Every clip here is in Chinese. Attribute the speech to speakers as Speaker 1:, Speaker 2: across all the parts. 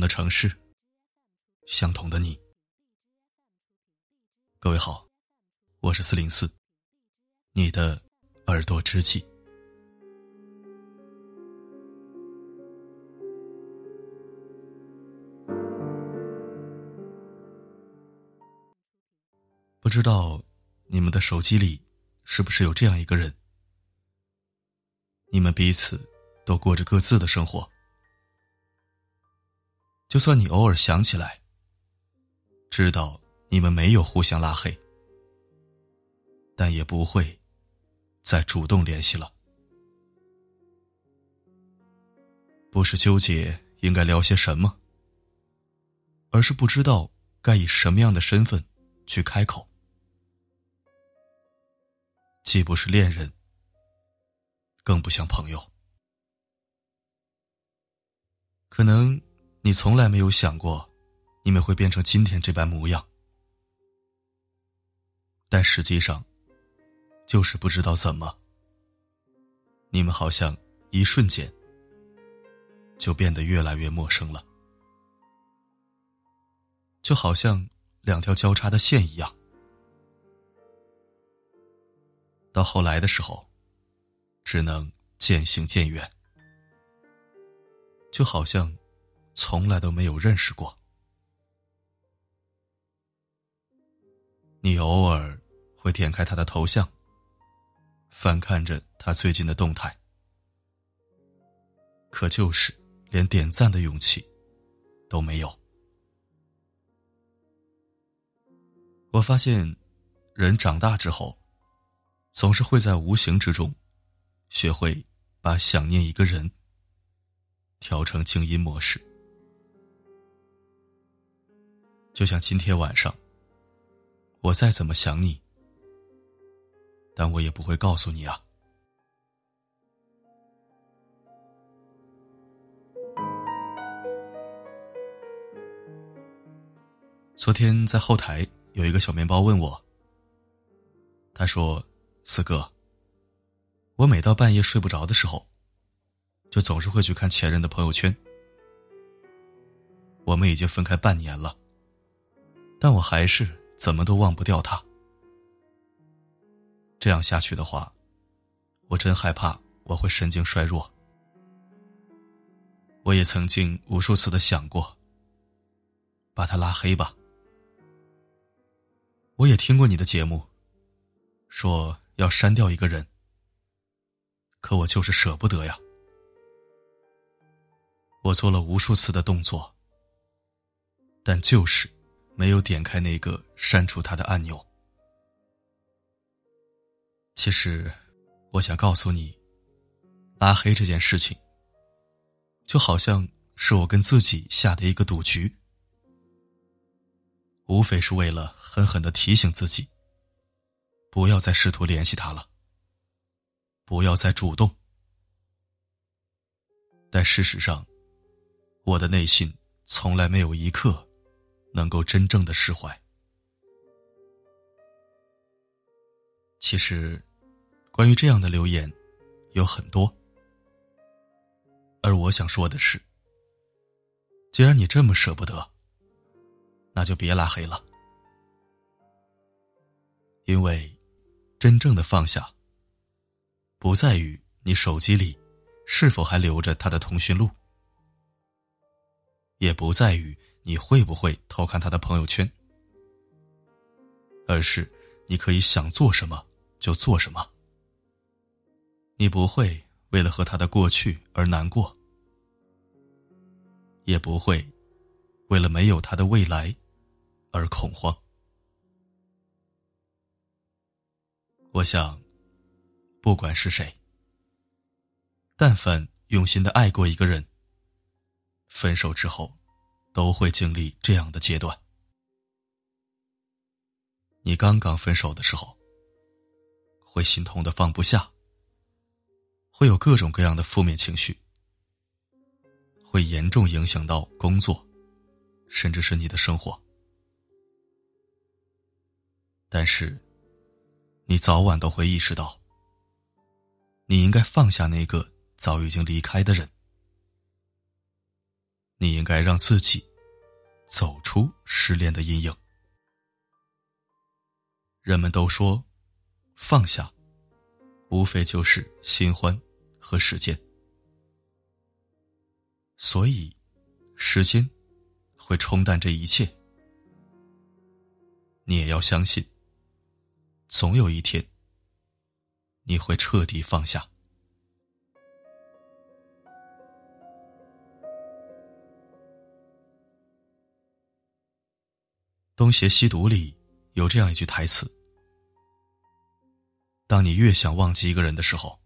Speaker 1: 的城市，相同的你。各位好，我是四零四，你的耳朵知己。不知道你们的手机里是不是有这样一个人？你们彼此都过着各自的生活。就算你偶尔想起来，知道你们没有互相拉黑，但也不会再主动联系了。不是纠结应该聊些什么，而是不知道该以什么样的身份去开口。既不是恋人，更不像朋友，可能。你从来没有想过，你们会变成今天这般模样，但实际上，就是不知道怎么，你们好像一瞬间就变得越来越陌生了，就好像两条交叉的线一样。到后来的时候，只能渐行渐远，就好像。从来都没有认识过。你偶尔会点开他的头像，翻看着他最近的动态，可就是连点赞的勇气都没有。我发现，人长大之后，总是会在无形之中，学会把想念一个人调成静音模式。就像今天晚上，我再怎么想你，但我也不会告诉你啊。昨天在后台有一个小面包问我，他说：“四哥，我每到半夜睡不着的时候，就总是会去看前任的朋友圈。我们已经分开半年了。”但我还是怎么都忘不掉他。这样下去的话，我真害怕我会神经衰弱。我也曾经无数次的想过，把他拉黑吧。我也听过你的节目，说要删掉一个人，可我就是舍不得呀。我做了无数次的动作，但就是。没有点开那个删除他的按钮。其实，我想告诉你，拉黑这件事情，就好像是我跟自己下的一个赌局，无非是为了狠狠的提醒自己，不要再试图联系他了，不要再主动。但事实上，我的内心从来没有一刻。能够真正的释怀。其实，关于这样的留言有很多，而我想说的是，既然你这么舍不得，那就别拉黑了，因为真正的放下，不在于你手机里是否还留着他的通讯录，也不在于。你会不会偷看他的朋友圈？而是你可以想做什么就做什么。你不会为了和他的过去而难过，也不会为了没有他的未来而恐慌。我想，不管是谁，但凡用心的爱过一个人，分手之后。都会经历这样的阶段。你刚刚分手的时候，会心痛的放不下，会有各种各样的负面情绪，会严重影响到工作，甚至是你的生活。但是，你早晚都会意识到，你应该放下那个早已经离开的人。你应该让自己走出失恋的阴影。人们都说，放下，无非就是新欢和时间。所以，时间会冲淡这一切。你也要相信，总有一天，你会彻底放下。《东邪西毒》里有这样一句台词：“当你越想忘记一个人的时候，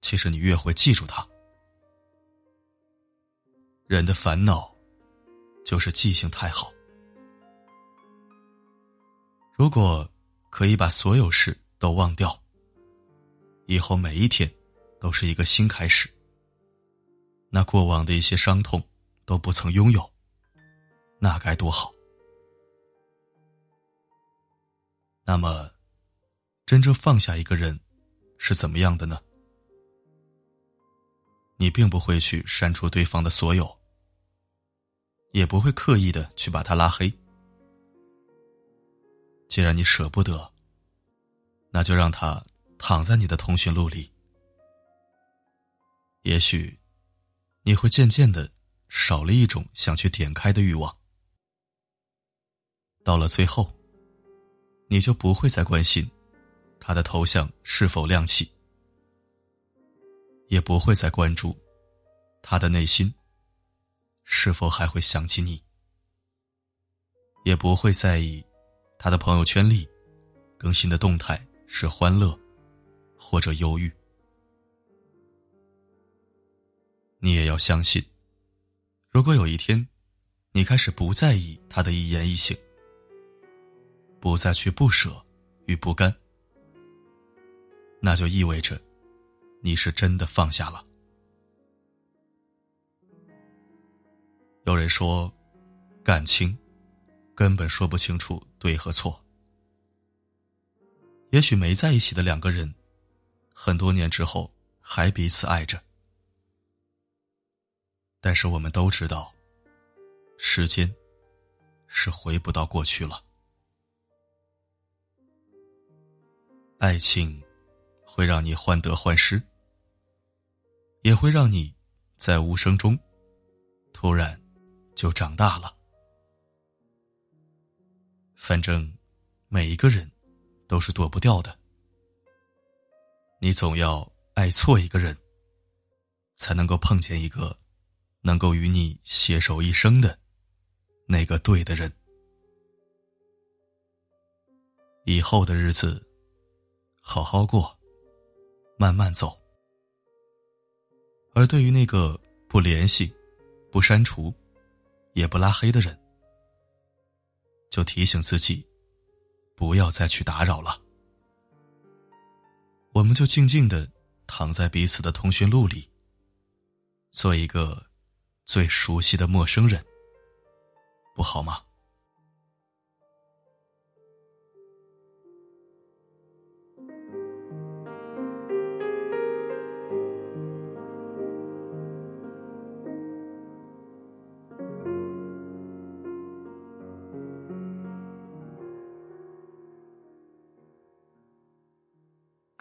Speaker 1: 其实你越会记住他。”人的烦恼，就是记性太好。如果可以把所有事都忘掉，以后每一天都是一个新开始，那过往的一些伤痛都不曾拥有，那该多好。那么，真正放下一个人是怎么样的呢？你并不会去删除对方的所有。也不会刻意的去把他拉黑。既然你舍不得，那就让他躺在你的通讯录里。也许，你会渐渐的少了一种想去点开的欲望。到了最后，你就不会再关心他的头像是否亮起，也不会再关注他的内心。是否还会想起你？也不会在意他的朋友圈里更新的动态是欢乐或者忧郁。你也要相信，如果有一天你开始不在意他的一言一行，不再去不舍与不甘，那就意味着你是真的放下了。有人说，感情根本说不清楚对和错。也许没在一起的两个人，很多年之后还彼此爱着。但是我们都知道，时间是回不到过去了。爱情会让你患得患失，也会让你在无声中突然。就长大了。反正每一个人都是躲不掉的。你总要爱错一个人，才能够碰见一个能够与你携手一生的那个对的人。以后的日子，好好过，慢慢走。而对于那个不联系、不删除。也不拉黑的人，就提醒自己，不要再去打扰了。我们就静静的躺在彼此的通讯录里，做一个最熟悉的陌生人，不好吗？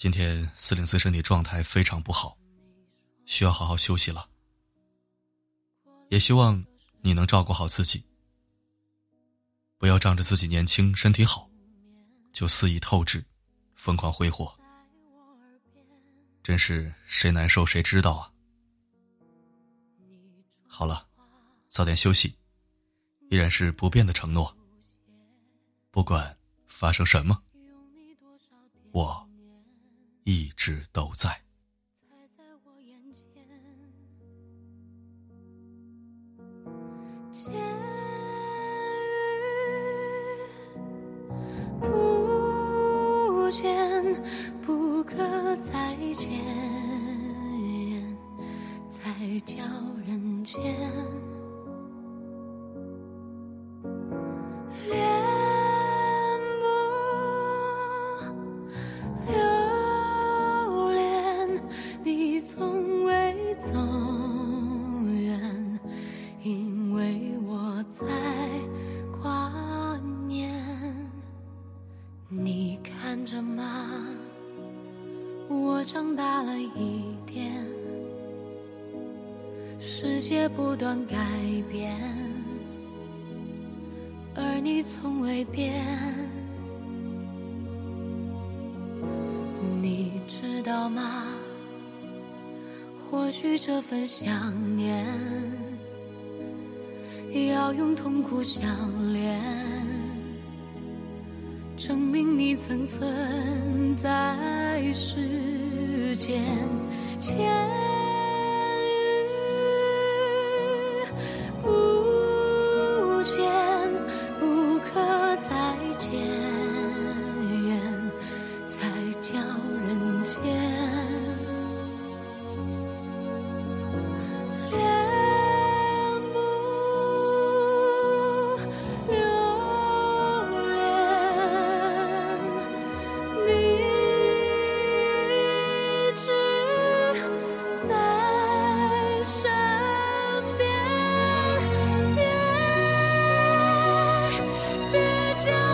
Speaker 1: 今天四零四身体状态非常不好，需要好好休息了。也希望你能照顾好自己，不要仗着自己年轻身体好，就肆意透支、疯狂挥霍，真是谁难受谁知道啊！好了，早点休息，依然是不变的承诺。不管发生什么，我。一直都在。
Speaker 2: 在我眼前见与不见不可再见才叫人间。世界不断改变，而你从未变。你知道吗？或许这份想念，要用痛苦相连，证明你曾存在世。间千想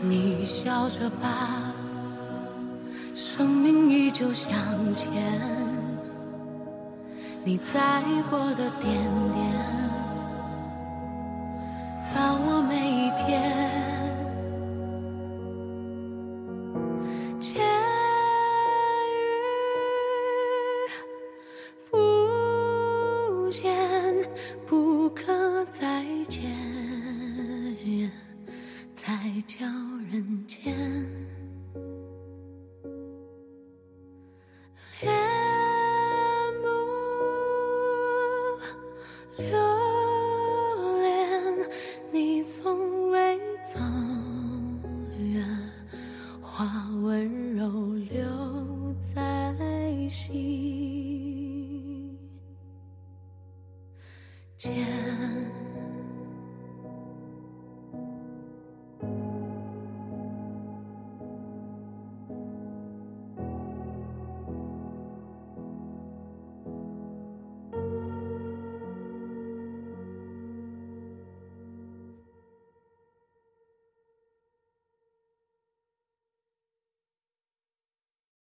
Speaker 2: 你笑着吧，生命依旧向前，你在过的点点，见。